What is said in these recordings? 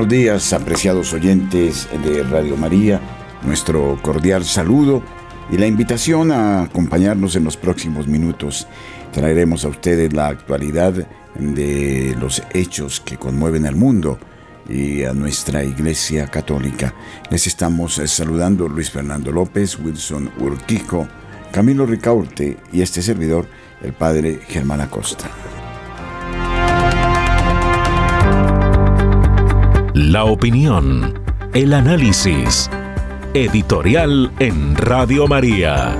Buenos días, apreciados oyentes de Radio María, nuestro cordial saludo y la invitación a acompañarnos en los próximos minutos. Traeremos a ustedes la actualidad de los hechos que conmueven al mundo y a nuestra Iglesia Católica. Les estamos saludando Luis Fernando López, Wilson Urquijo, Camilo Ricaurte y este servidor, el Padre Germán Acosta. La opinión, el análisis. Editorial en Radio María.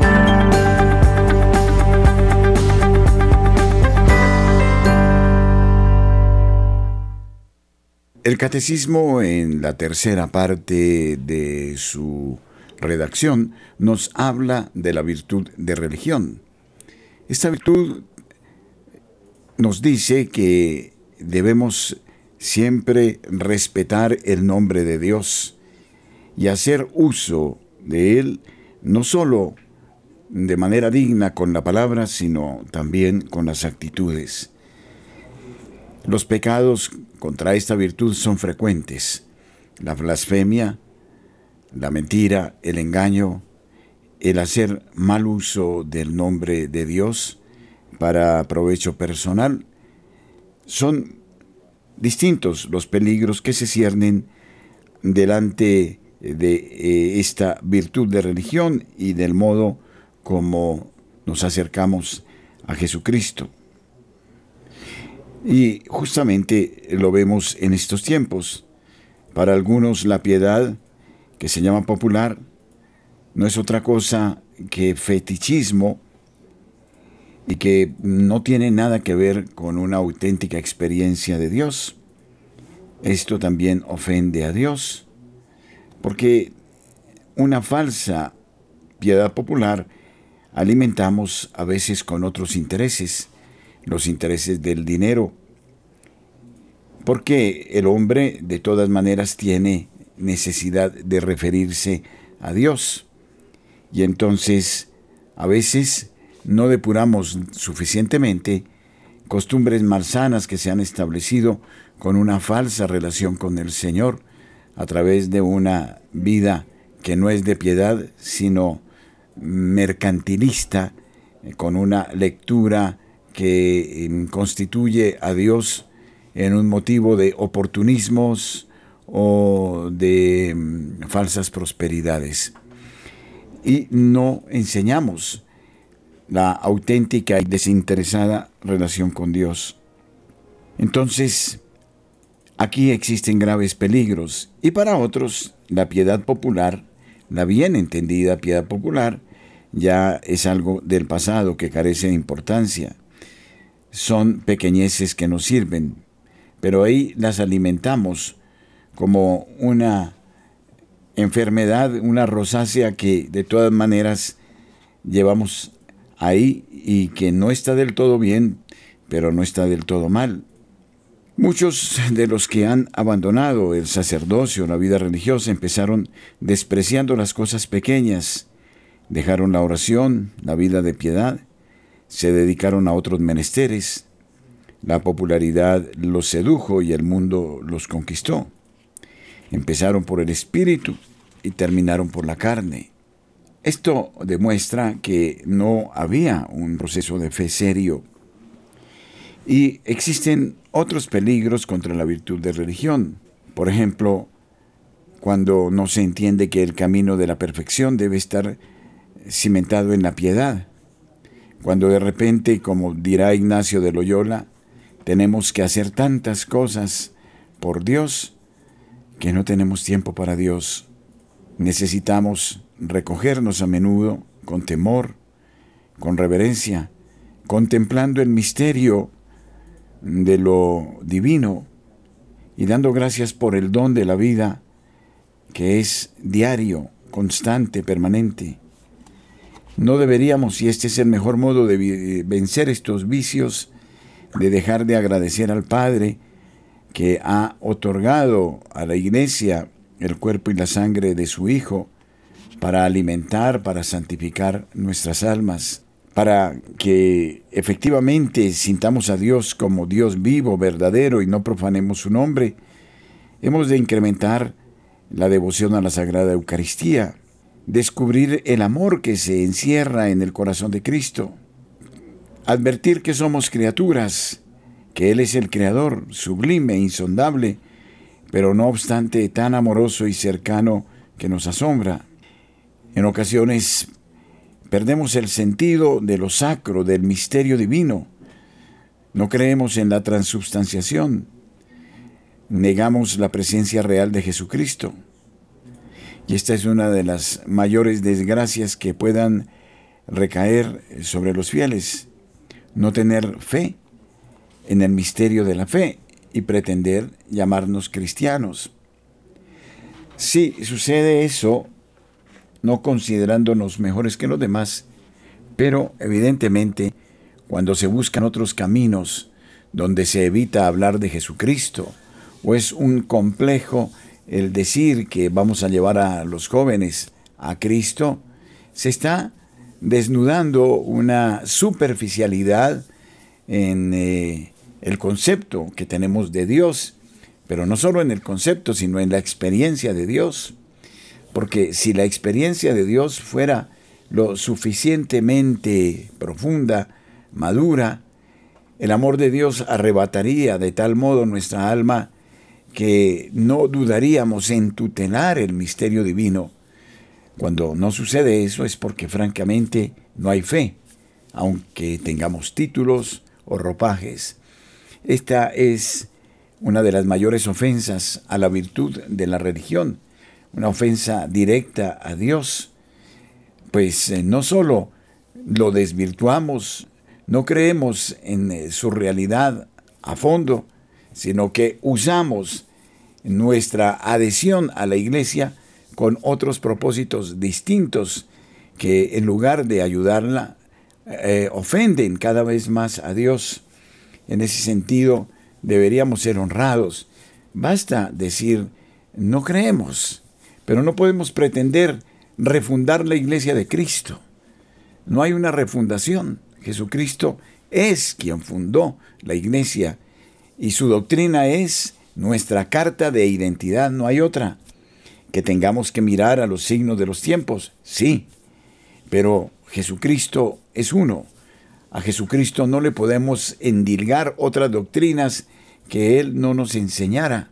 El catecismo en la tercera parte de su redacción nos habla de la virtud de religión. Esta virtud nos dice que debemos siempre respetar el nombre de Dios y hacer uso de él no solo de manera digna con la palabra, sino también con las actitudes. Los pecados contra esta virtud son frecuentes. La blasfemia, la mentira, el engaño, el hacer mal uso del nombre de Dios para provecho personal, son distintos los peligros que se ciernen delante de eh, esta virtud de religión y del modo como nos acercamos a Jesucristo. Y justamente lo vemos en estos tiempos. Para algunos la piedad, que se llama popular, no es otra cosa que fetichismo y que no tiene nada que ver con una auténtica experiencia de Dios. Esto también ofende a Dios, porque una falsa piedad popular alimentamos a veces con otros intereses, los intereses del dinero, porque el hombre de todas maneras tiene necesidad de referirse a Dios. Y entonces, a veces, no depuramos suficientemente costumbres malsanas que se han establecido con una falsa relación con el Señor a través de una vida que no es de piedad, sino mercantilista, con una lectura que em, constituye a Dios en un motivo de oportunismos o de em, falsas prosperidades. Y no enseñamos la auténtica y desinteresada relación con Dios. Entonces, aquí existen graves peligros y para otros la piedad popular, la bien entendida piedad popular, ya es algo del pasado que carece de importancia. Son pequeñeces que nos sirven, pero ahí las alimentamos como una enfermedad, una rosácea que de todas maneras llevamos ahí y que no está del todo bien, pero no está del todo mal. Muchos de los que han abandonado el sacerdocio, la vida religiosa, empezaron despreciando las cosas pequeñas, dejaron la oración, la vida de piedad, se dedicaron a otros menesteres, la popularidad los sedujo y el mundo los conquistó. Empezaron por el espíritu y terminaron por la carne. Esto demuestra que no había un proceso de fe serio. Y existen otros peligros contra la virtud de religión. Por ejemplo, cuando no se entiende que el camino de la perfección debe estar cimentado en la piedad. Cuando de repente, como dirá Ignacio de Loyola, tenemos que hacer tantas cosas por Dios que no tenemos tiempo para Dios. Necesitamos recogernos a menudo con temor, con reverencia, contemplando el misterio de lo divino y dando gracias por el don de la vida que es diario, constante, permanente. No deberíamos, y este es el mejor modo de vencer estos vicios, de dejar de agradecer al Padre que ha otorgado a la iglesia el cuerpo y la sangre de su Hijo para alimentar, para santificar nuestras almas, para que efectivamente sintamos a Dios como Dios vivo, verdadero y no profanemos su nombre, hemos de incrementar la devoción a la Sagrada Eucaristía, descubrir el amor que se encierra en el corazón de Cristo, advertir que somos criaturas, que Él es el Creador, sublime, insondable, pero no obstante tan amoroso y cercano que nos asombra. En ocasiones perdemos el sentido de lo sacro, del misterio divino. No creemos en la transubstanciación. Negamos la presencia real de Jesucristo. Y esta es una de las mayores desgracias que puedan recaer sobre los fieles. No tener fe en el misterio de la fe y pretender llamarnos cristianos. Si sucede eso, no considerándonos mejores que los demás, pero evidentemente cuando se buscan otros caminos donde se evita hablar de Jesucristo, o es un complejo el decir que vamos a llevar a los jóvenes a Cristo, se está desnudando una superficialidad en eh, el concepto que tenemos de Dios, pero no solo en el concepto, sino en la experiencia de Dios. Porque si la experiencia de Dios fuera lo suficientemente profunda, madura, el amor de Dios arrebataría de tal modo nuestra alma que no dudaríamos en tutelar el misterio divino. Cuando no sucede eso es porque francamente no hay fe, aunque tengamos títulos o ropajes. Esta es una de las mayores ofensas a la virtud de la religión, una ofensa directa a Dios, pues eh, no solo lo desvirtuamos, no creemos en eh, su realidad a fondo, sino que usamos nuestra adhesión a la iglesia con otros propósitos distintos que en lugar de ayudarla, eh, ofenden cada vez más a Dios. En ese sentido, deberíamos ser honrados. Basta decir, no creemos, pero no podemos pretender refundar la iglesia de Cristo. No hay una refundación. Jesucristo es quien fundó la iglesia y su doctrina es nuestra carta de identidad, no hay otra. Que tengamos que mirar a los signos de los tiempos, sí, pero Jesucristo es uno. A Jesucristo no le podemos endilgar otras doctrinas que Él no nos enseñara.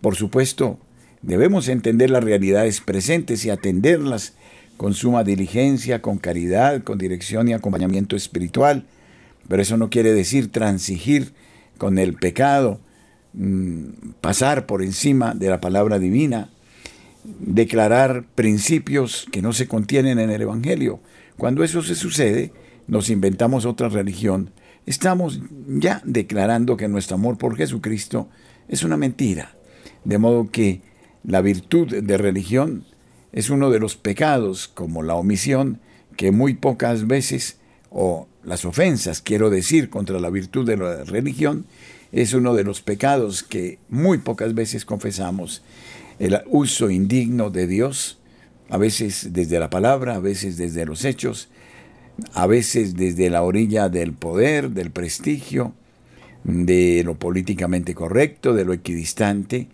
Por supuesto, debemos entender las realidades presentes y atenderlas con suma diligencia, con caridad, con dirección y acompañamiento espiritual, pero eso no quiere decir transigir con el pecado, mm, pasar por encima de la palabra divina, declarar principios que no se contienen en el Evangelio. Cuando eso se sucede, nos inventamos otra religión, estamos ya declarando que nuestro amor por Jesucristo es una mentira. De modo que la virtud de religión es uno de los pecados, como la omisión, que muy pocas veces o las ofensas, quiero decir, contra la virtud de la religión, es uno de los pecados que muy pocas veces confesamos. El uso indigno de Dios, a veces desde la palabra, a veces desde los hechos, a veces desde la orilla del poder, del prestigio, de lo políticamente correcto, de lo equidistante,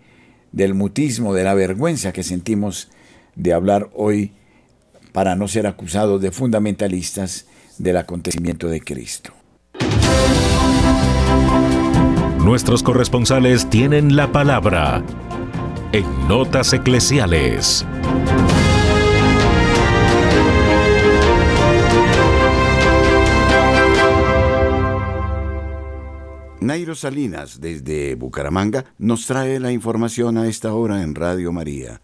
del mutismo, de la vergüenza que sentimos de hablar hoy para no ser acusados de fundamentalistas del acontecimiento de Cristo. Nuestros corresponsales tienen la palabra en Notas Eclesiales. Nairo Salinas, desde Bucaramanga, nos trae la información a esta hora en Radio María.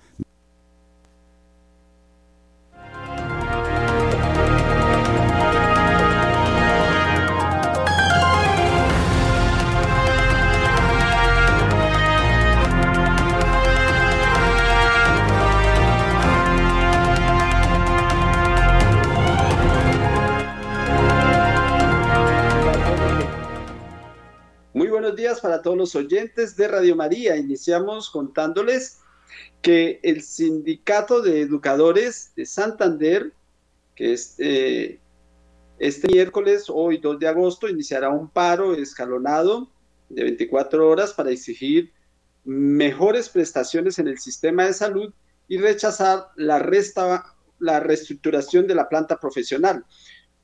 Buenos días para todos los oyentes de Radio María. Iniciamos contándoles que el Sindicato de Educadores de Santander, que es, eh, este miércoles, hoy 2 de agosto, iniciará un paro escalonado de 24 horas para exigir mejores prestaciones en el sistema de salud y rechazar la, resta, la reestructuración de la planta profesional.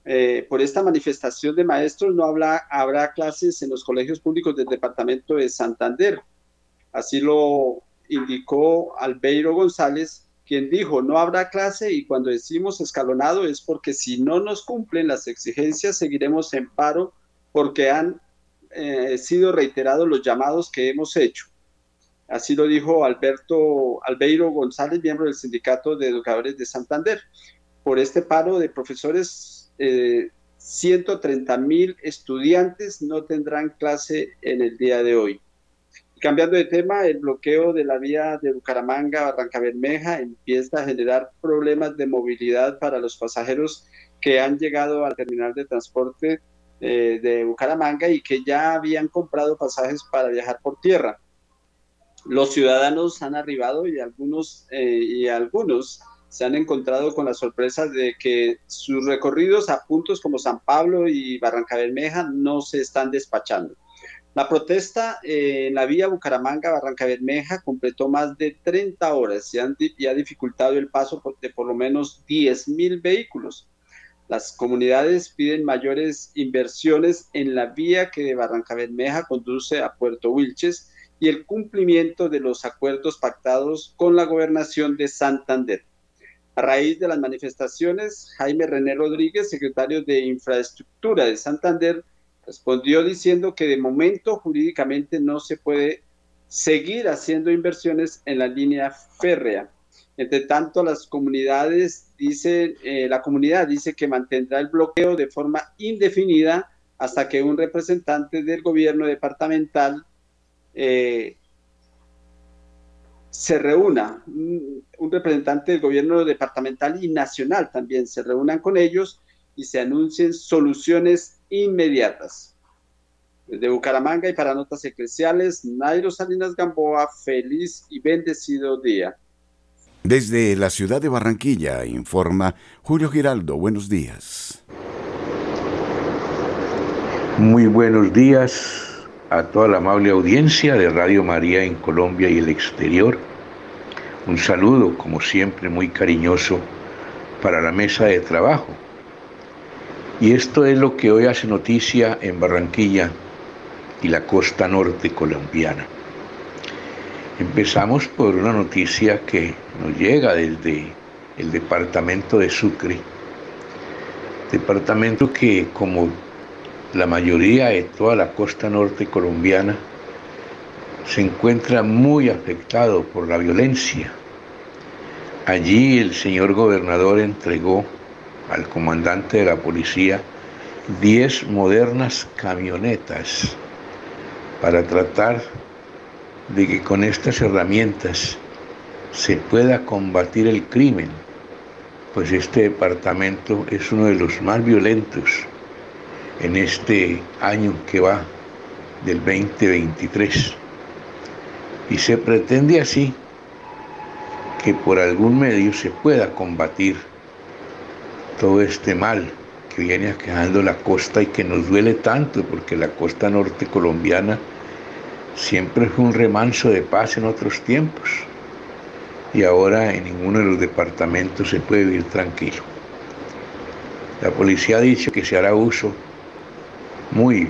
Eh, por esta manifestación de maestros no habrá, habrá clases en los colegios públicos del departamento de Santander. Así lo indicó Albeiro González, quien dijo, no habrá clase y cuando decimos escalonado es porque si no nos cumplen las exigencias seguiremos en paro porque han eh, sido reiterados los llamados que hemos hecho. Así lo dijo Alberto Albeiro González, miembro del Sindicato de Educadores de Santander. Por este paro de profesores 130 eh, mil estudiantes no tendrán clase en el día de hoy. Cambiando de tema, el bloqueo de la vía de Bucaramanga a Barranca Bermeja empieza a generar problemas de movilidad para los pasajeros que han llegado al terminal de transporte eh, de Bucaramanga y que ya habían comprado pasajes para viajar por tierra. Los ciudadanos han arribado y algunos, eh, y algunos se han encontrado con la sorpresa de que sus recorridos a puntos como San Pablo y Barranca Bermeja no se están despachando. La protesta en la vía Bucaramanga-Barranca Bermeja completó más de 30 horas y, y ha dificultado el paso de por lo menos 10.000 vehículos. Las comunidades piden mayores inversiones en la vía que de Barranca Bermeja conduce a Puerto Wilches y el cumplimiento de los acuerdos pactados con la gobernación de Santander. A raíz de las manifestaciones, Jaime René Rodríguez, secretario de Infraestructura de Santander, respondió diciendo que de momento jurídicamente no se puede seguir haciendo inversiones en la línea férrea. Entre tanto, las comunidades dice, eh, la comunidad dice que mantendrá el bloqueo de forma indefinida hasta que un representante del gobierno departamental eh, se reúna, un, representante del gobierno departamental y nacional también se reúnan con ellos y se anuncien soluciones inmediatas. Desde Bucaramanga y para Notas Eclesiales, Nairo Salinas Gamboa, feliz y bendecido día. Desde la ciudad de Barranquilla, informa Julio Giraldo. Buenos días. Muy buenos días a toda la amable audiencia de Radio María en Colombia y el exterior. Un saludo, como siempre, muy cariñoso para la mesa de trabajo. Y esto es lo que hoy hace noticia en Barranquilla y la costa norte colombiana. Empezamos por una noticia que nos llega desde el departamento de Sucre, departamento que como la mayoría de toda la costa norte colombiana se encuentra muy afectado por la violencia. Allí el señor gobernador entregó al comandante de la policía 10 modernas camionetas para tratar de que con estas herramientas se pueda combatir el crimen, pues este departamento es uno de los más violentos en este año que va del 2023. Y se pretende así que por algún medio se pueda combatir todo este mal que viene aquejando la costa y que nos duele tanto porque la costa norte colombiana siempre fue un remanso de paz en otros tiempos y ahora en ninguno de los departamentos se puede vivir tranquilo. La policía ha dicho que se hará uso muy,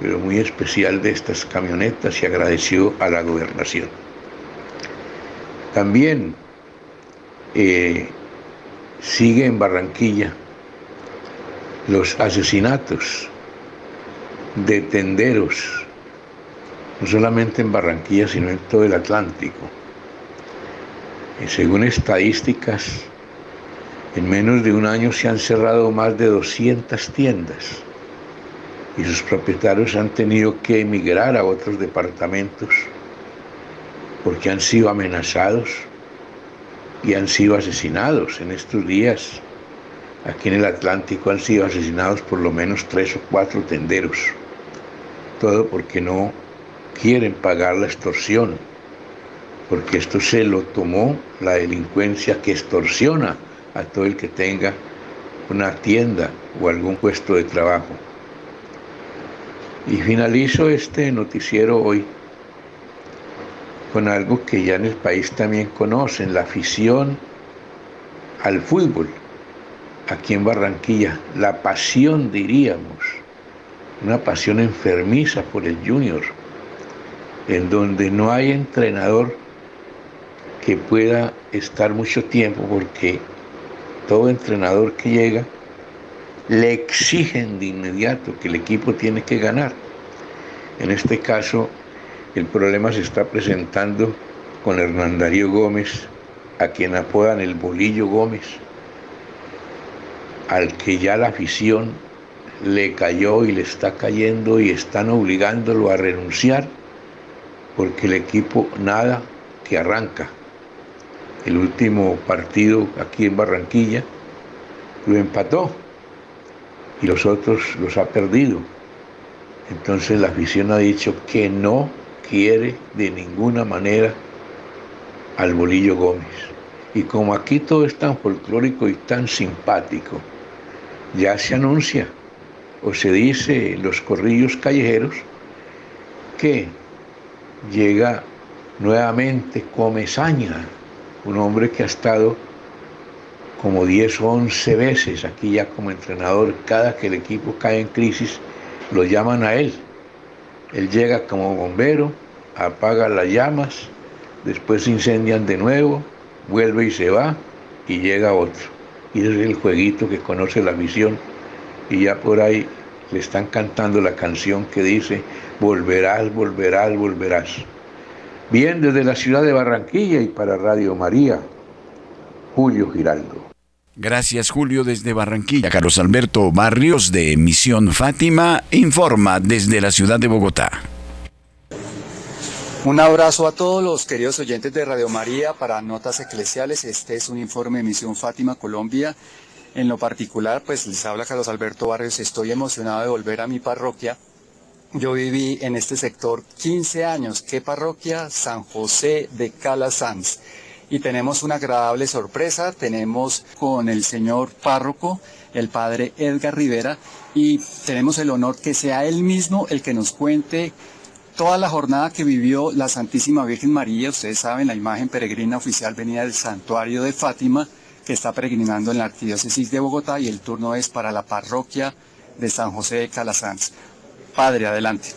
pero muy especial de estas camionetas y agradeció a la gobernación. También eh, sigue en Barranquilla los asesinatos de tenderos, no solamente en Barranquilla, sino en todo el Atlántico. Y según estadísticas, en menos de un año se han cerrado más de 200 tiendas y sus propietarios han tenido que emigrar a otros departamentos porque han sido amenazados y han sido asesinados en estos días. Aquí en el Atlántico han sido asesinados por lo menos tres o cuatro tenderos. Todo porque no quieren pagar la extorsión, porque esto se lo tomó la delincuencia que extorsiona a todo el que tenga una tienda o algún puesto de trabajo. Y finalizo este noticiero hoy con algo que ya en el país también conocen, la afición al fútbol, aquí en Barranquilla, la pasión diríamos, una pasión enfermiza por el junior, en donde no hay entrenador que pueda estar mucho tiempo porque todo entrenador que llega le exigen de inmediato que el equipo tiene que ganar. En este caso, el problema se está presentando con Hernán Darío Gómez, a quien apodan el Bolillo Gómez, al que ya la afición le cayó y le está cayendo y están obligándolo a renunciar porque el equipo nada que arranca el último partido aquí en Barranquilla, lo empató y los otros los ha perdido. Entonces la afición ha dicho que no quiere de ninguna manera al Bolillo Gómez. Y como aquí todo es tan folclórico y tan simpático, ya se anuncia o se dice en los corrillos callejeros que llega nuevamente Comezaña un hombre que ha estado como 10 o 11 veces aquí ya como entrenador, cada que el equipo cae en crisis, lo llaman a él. Él llega como bombero, apaga las llamas, después se incendian de nuevo, vuelve y se va y llega otro. Y es el jueguito que conoce la visión y ya por ahí le están cantando la canción que dice, volverás, volverás, volverás. Bien, desde la ciudad de Barranquilla y para Radio María, Julio Giraldo. Gracias Julio desde Barranquilla. Carlos Alberto Barrios de Misión Fátima informa desde la ciudad de Bogotá. Un abrazo a todos los queridos oyentes de Radio María para Notas Eclesiales. Este es un informe de Misión Fátima Colombia. En lo particular, pues les habla Carlos Alberto Barrios. Estoy emocionado de volver a mi parroquia yo viví en este sector 15 años. ¿Qué parroquia? San José de Calasanz. Y tenemos una agradable sorpresa. Tenemos con el señor párroco, el padre Edgar Rivera, y tenemos el honor que sea él mismo el que nos cuente toda la jornada que vivió la Santísima Virgen María. Ustedes saben, la imagen peregrina oficial venía del santuario de Fátima, que está peregrinando en la Arquidiócesis de Bogotá, y el turno es para la parroquia de San José de Calasanz. Padre, adelante.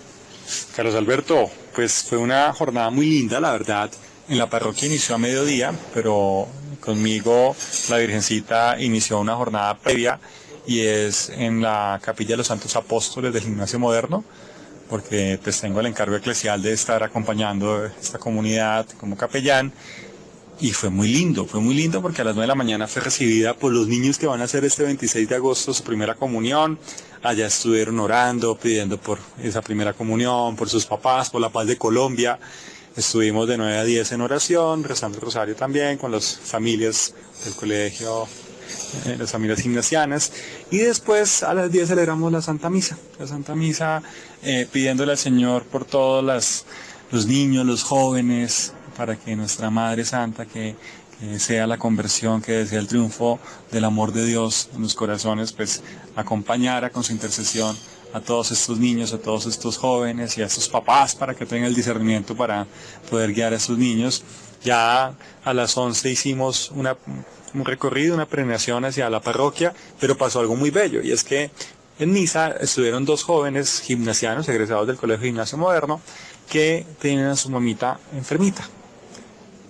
Carlos Alberto, pues fue una jornada muy linda, la verdad. En la parroquia inició a mediodía, pero conmigo la Virgencita inició una jornada previa y es en la Capilla de los Santos Apóstoles del Gimnasio Moderno, porque pues tengo el encargo eclesial de estar acompañando esta comunidad como capellán y fue muy lindo, fue muy lindo porque a las 9 de la mañana fue recibida por los niños que van a hacer este 26 de agosto su primera comunión. Allá estuvieron orando, pidiendo por esa primera comunión, por sus papás, por la paz de Colombia. Estuvimos de 9 a 10 en oración, rezando el rosario también con las familias del colegio, eh, las familias gimnasianas. Y después a las 10 celebramos la Santa Misa. La Santa Misa eh, pidiéndole al Señor por todos los niños, los jóvenes, para que nuestra Madre Santa, que, sea la conversión, que sea el triunfo del amor de Dios en los corazones, pues acompañara con su intercesión a todos estos niños, a todos estos jóvenes y a estos papás para que tengan el discernimiento para poder guiar a estos niños. Ya a las 11 hicimos una, un recorrido, una peregrinación hacia la parroquia, pero pasó algo muy bello y es que en misa estuvieron dos jóvenes gimnasianos egresados del Colegio Gimnasio Moderno que tienen a su mamita enfermita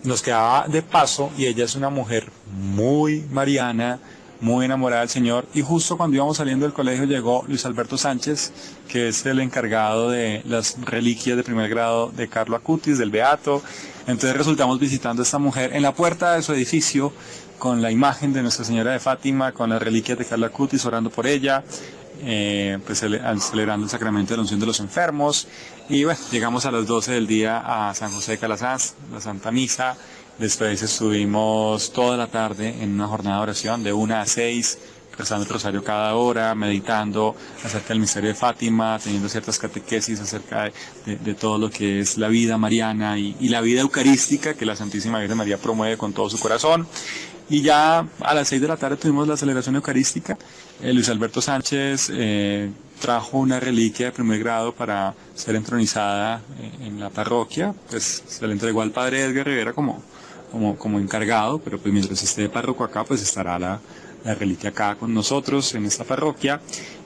nos quedaba de paso y ella es una mujer muy mariana, muy enamorada del Señor. Y justo cuando íbamos saliendo del colegio llegó Luis Alberto Sánchez, que es el encargado de las reliquias de primer grado de Carlo Acutis, del Beato. Entonces resultamos visitando a esta mujer en la puerta de su edificio con la imagen de Nuestra Señora de Fátima, con las reliquias de Carlo Acutis, orando por ella. Eh, pues celebrando el sacramento de la unción de los enfermos. Y bueno, llegamos a las 12 del día a San José de Calazás, la Santa Misa. Después estuvimos toda la tarde en una jornada de oración de 1 a 6 rezando el rosario cada hora, meditando acerca del misterio de Fátima, teniendo ciertas catequesis acerca de, todo lo que es la vida mariana y, la vida eucarística que la Santísima Virgen María promueve con todo su corazón. Y ya a las seis de la tarde tuvimos la celebración eucarística. Eh, Luis Alberto Sánchez eh, trajo una reliquia de primer grado para ser entronizada eh, en la parroquia. Pues se le entregó al padre Edgar Rivera como, como, como encargado, pero pues mientras esté párroco acá, pues estará la, la reliquia acá con nosotros en esta parroquia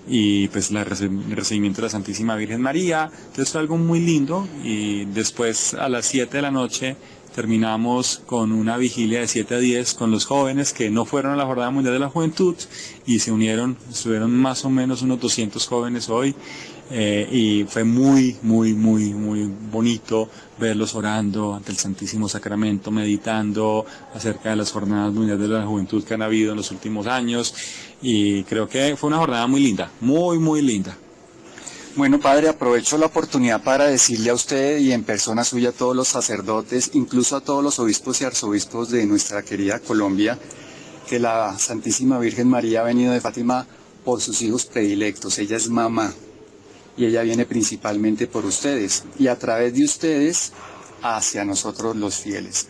y pues el recibimiento de la Santísima Virgen María. Entonces fue algo muy lindo y después a las 7 de la noche terminamos con una vigilia de 7 a 10 con los jóvenes que no fueron a la Jornada Mundial de la Juventud y se unieron, estuvieron más o menos unos 200 jóvenes hoy eh, y fue muy, muy, muy, muy bonito verlos orando ante el Santísimo Sacramento, meditando acerca de las Jornadas Mundiales de la Juventud que han habido en los últimos años y creo que fue una jornada muy linda, muy, muy linda. Bueno, padre, aprovecho la oportunidad para decirle a usted y en persona suya a todos los sacerdotes, incluso a todos los obispos y arzobispos de nuestra querida Colombia, que la Santísima Virgen María ha venido de Fátima por sus hijos predilectos. Ella es mamá y ella viene principalmente por ustedes y a través de ustedes hacia nosotros los fieles.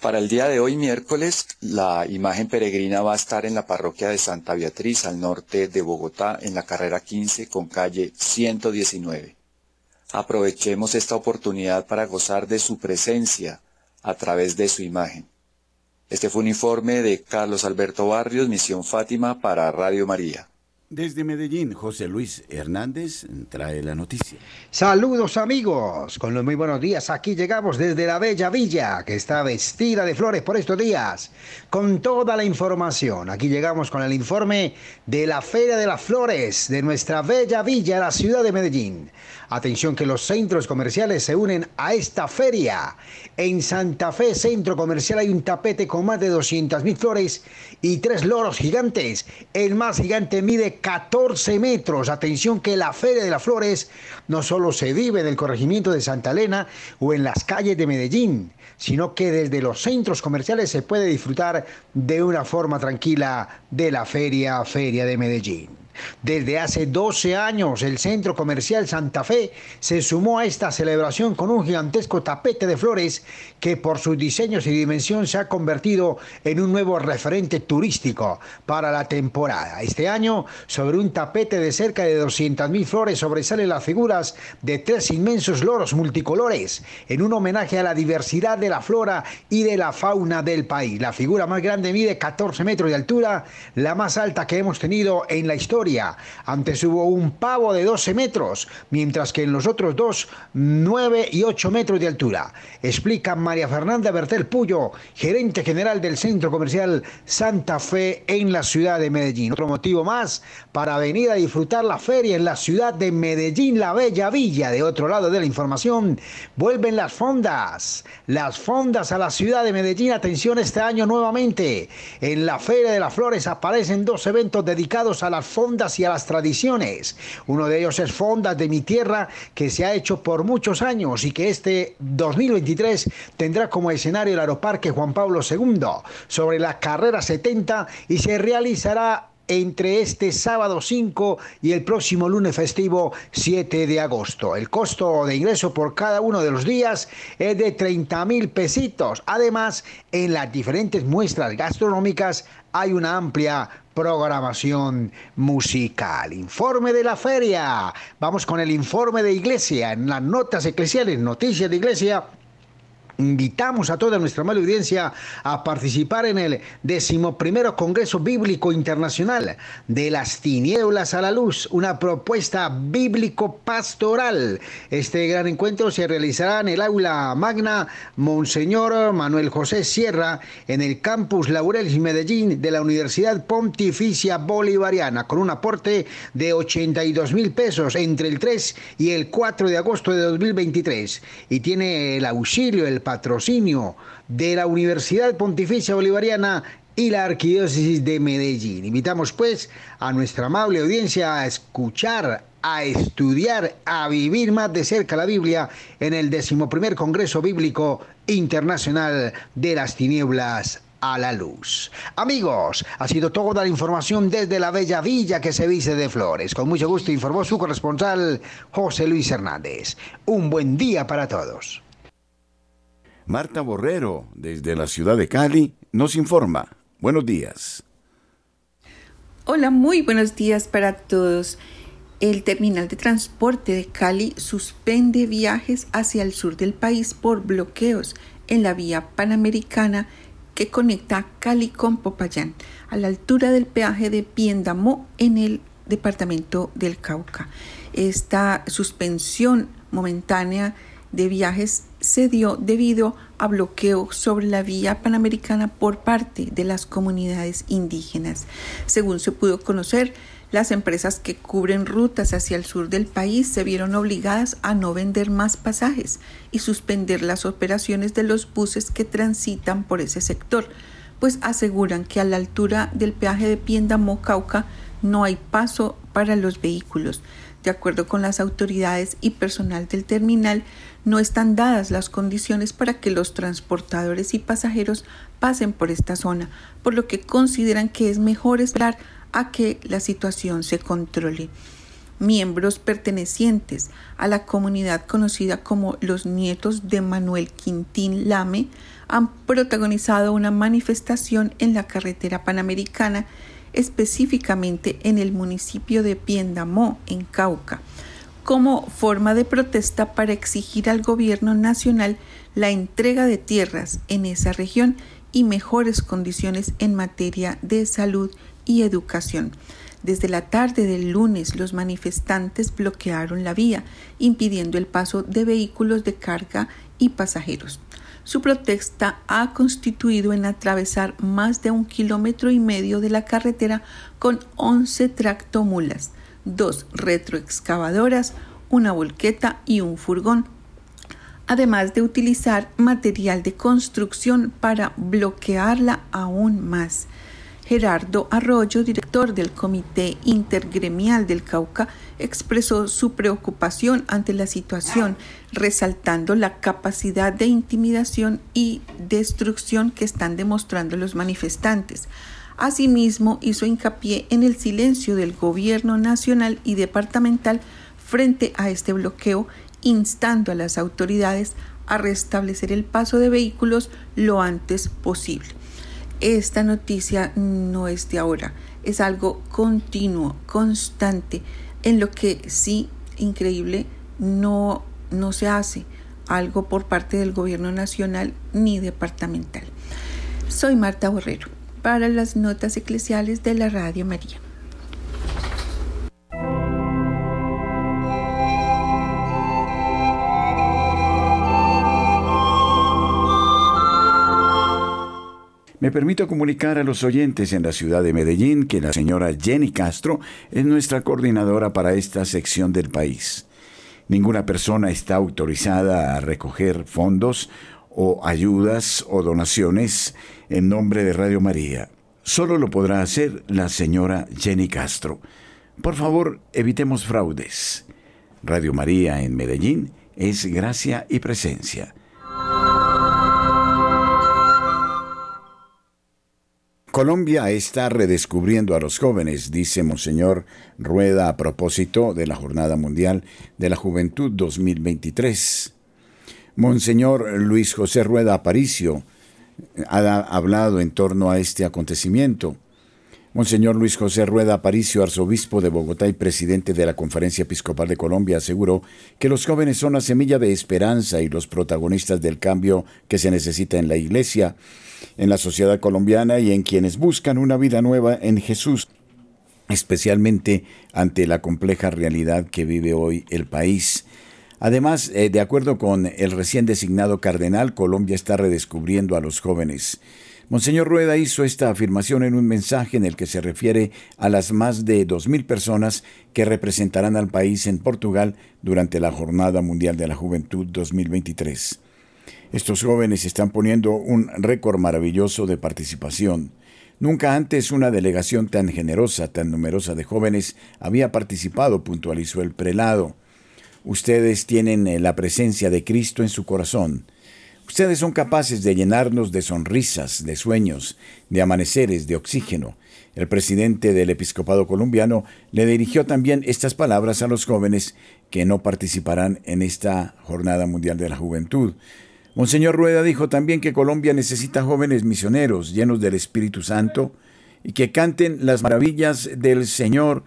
Para el día de hoy, miércoles, la imagen peregrina va a estar en la parroquia de Santa Beatriz, al norte de Bogotá, en la carrera 15 con calle 119. Aprovechemos esta oportunidad para gozar de su presencia a través de su imagen. Este fue un informe de Carlos Alberto Barrios, Misión Fátima para Radio María. Desde Medellín, José Luis Hernández trae la noticia. Saludos amigos, con los muy buenos días. Aquí llegamos desde la Bella Villa, que está vestida de flores por estos días, con toda la información. Aquí llegamos con el informe de la Feria de las Flores de nuestra Bella Villa, la ciudad de Medellín. Atención que los centros comerciales se unen a esta feria. En Santa Fe, centro comercial, hay un tapete con más de 200.000 flores y tres loros gigantes. El más gigante mide 14 metros. Atención que la Feria de las Flores no solo se vive en el corregimiento de Santa Elena o en las calles de Medellín, sino que desde los centros comerciales se puede disfrutar de una forma tranquila de la Feria Feria de Medellín. Desde hace 12 años, el Centro Comercial Santa Fe se sumó a esta celebración con un gigantesco tapete de flores que por sus diseños y dimensión se ha convertido en un nuevo referente turístico para la temporada. Este año, sobre un tapete de cerca de 200.000 flores sobresalen las figuras de tres inmensos loros multicolores en un homenaje a la diversidad de la flora y de la fauna del país. La figura más grande mide 14 metros de altura, la más alta que hemos tenido en la historia antes hubo un pavo de 12 metros, mientras que en los otros dos, 9 y 8 metros de altura. Explica María Fernanda Bertel Puyo, gerente general del Centro Comercial Santa Fe en la ciudad de Medellín. Otro motivo más para venir a disfrutar la feria en la ciudad de Medellín, la bella villa. De otro lado de la información, vuelven las fondas. Las fondas a la ciudad de Medellín. Atención este año nuevamente. En la Feria de las Flores aparecen dos eventos dedicados a las fondas y a las tradiciones. Uno de ellos es Fondas de mi Tierra, que se ha hecho por muchos años y que este 2023 tendrá como escenario el Aeroparque Juan Pablo II sobre la carrera 70 y se realizará entre este sábado 5 y el próximo lunes festivo 7 de agosto. El costo de ingreso por cada uno de los días es de 30 mil pesitos. Además, en las diferentes muestras gastronómicas hay una amplia programación musical. Informe de la feria. Vamos con el informe de iglesia en las notas eclesiales, noticias de iglesia Invitamos a toda nuestra mala audiencia a participar en el decimoprimero Congreso Bíblico Internacional de las Tinieblas a la Luz, una propuesta bíblico-pastoral. Este gran encuentro se realizará en el aula magna Monseñor Manuel José Sierra en el campus Laureles Medellín de la Universidad Pontificia Bolivariana, con un aporte de 82 mil pesos entre el 3 y el 4 de agosto de 2023. Y tiene el auxilio, el patrocinio de la Universidad Pontificia Bolivariana y la Arquidiócesis de Medellín. Invitamos pues a nuestra amable audiencia a escuchar, a estudiar, a vivir más de cerca la Biblia en el decimoprimer Congreso Bíblico Internacional de las Tinieblas a la luz. Amigos, ha sido toda la información desde la bella villa que se viste de flores. Con mucho gusto informó su corresponsal José Luis Hernández. Un buen día para todos. Marta Borrero, desde la ciudad de Cali, nos informa. Buenos días. Hola, muy buenos días para todos. El terminal de transporte de Cali suspende viajes hacia el sur del país por bloqueos en la vía panamericana que conecta Cali con Popayán, a la altura del peaje de Piendamó en el departamento del Cauca. Esta suspensión momentánea de viajes se dio debido a bloqueo sobre la vía panamericana por parte de las comunidades indígenas. Según se pudo conocer, las empresas que cubren rutas hacia el sur del país se vieron obligadas a no vender más pasajes y suspender las operaciones de los buses que transitan por ese sector, pues aseguran que a la altura del peaje de Piendamó Cauca no hay paso para los vehículos. De acuerdo con las autoridades y personal del terminal, no están dadas las condiciones para que los transportadores y pasajeros pasen por esta zona, por lo que consideran que es mejor esperar a que la situación se controle. Miembros pertenecientes a la comunidad conocida como los nietos de Manuel Quintín Lame han protagonizado una manifestación en la carretera panamericana, específicamente en el municipio de Piendamó, en Cauca, como forma de protesta para exigir al gobierno nacional la entrega de tierras en esa región y mejores condiciones en materia de salud y educación. Desde la tarde del lunes los manifestantes bloquearon la vía, impidiendo el paso de vehículos de carga y pasajeros. Su protesta ha constituido en atravesar más de un kilómetro y medio de la carretera con 11 tractomulas, dos retroexcavadoras, una volqueta y un furgón, además de utilizar material de construcción para bloquearla aún más. Gerardo Arroyo, director del Comité Intergremial del Cauca, expresó su preocupación ante la situación, resaltando la capacidad de intimidación y destrucción que están demostrando los manifestantes. Asimismo, hizo hincapié en el silencio del gobierno nacional y departamental frente a este bloqueo, instando a las autoridades a restablecer el paso de vehículos lo antes posible esta noticia no es de ahora, es algo continuo, constante, en lo que sí, increíble, no, no se hace algo por parte del gobierno nacional ni departamental. Soy Marta Borrero para las notas eclesiales de la Radio María. Me permito comunicar a los oyentes en la ciudad de Medellín que la señora Jenny Castro es nuestra coordinadora para esta sección del país. Ninguna persona está autorizada a recoger fondos o ayudas o donaciones en nombre de Radio María. Solo lo podrá hacer la señora Jenny Castro. Por favor, evitemos fraudes. Radio María en Medellín es gracia y presencia. Colombia está redescubriendo a los jóvenes, dice Monseñor Rueda a propósito de la Jornada Mundial de la Juventud 2023. Monseñor Luis José Rueda Aparicio ha hablado en torno a este acontecimiento. Monseñor Luis José Rueda Aparicio, arzobispo de Bogotá y presidente de la Conferencia Episcopal de Colombia, aseguró que los jóvenes son la semilla de esperanza y los protagonistas del cambio que se necesita en la Iglesia en la sociedad colombiana y en quienes buscan una vida nueva en Jesús, especialmente ante la compleja realidad que vive hoy el país. Además, eh, de acuerdo con el recién designado cardenal, Colombia está redescubriendo a los jóvenes. Monseñor Rueda hizo esta afirmación en un mensaje en el que se refiere a las más de 2.000 personas que representarán al país en Portugal durante la Jornada Mundial de la Juventud 2023. Estos jóvenes están poniendo un récord maravilloso de participación. Nunca antes una delegación tan generosa, tan numerosa de jóvenes había participado, puntualizó el prelado. Ustedes tienen eh, la presencia de Cristo en su corazón. Ustedes son capaces de llenarnos de sonrisas, de sueños, de amaneceres, de oxígeno. El presidente del episcopado colombiano le dirigió también estas palabras a los jóvenes que no participarán en esta Jornada Mundial de la Juventud. Monseñor Rueda dijo también que Colombia necesita jóvenes misioneros llenos del Espíritu Santo y que canten las maravillas del Señor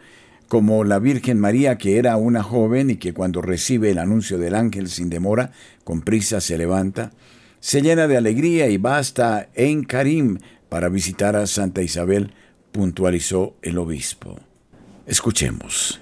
como la Virgen María, que era una joven y que cuando recibe el anuncio del ángel sin demora, con prisa se levanta, se llena de alegría y va hasta en Karim para visitar a Santa Isabel, puntualizó el obispo. Escuchemos.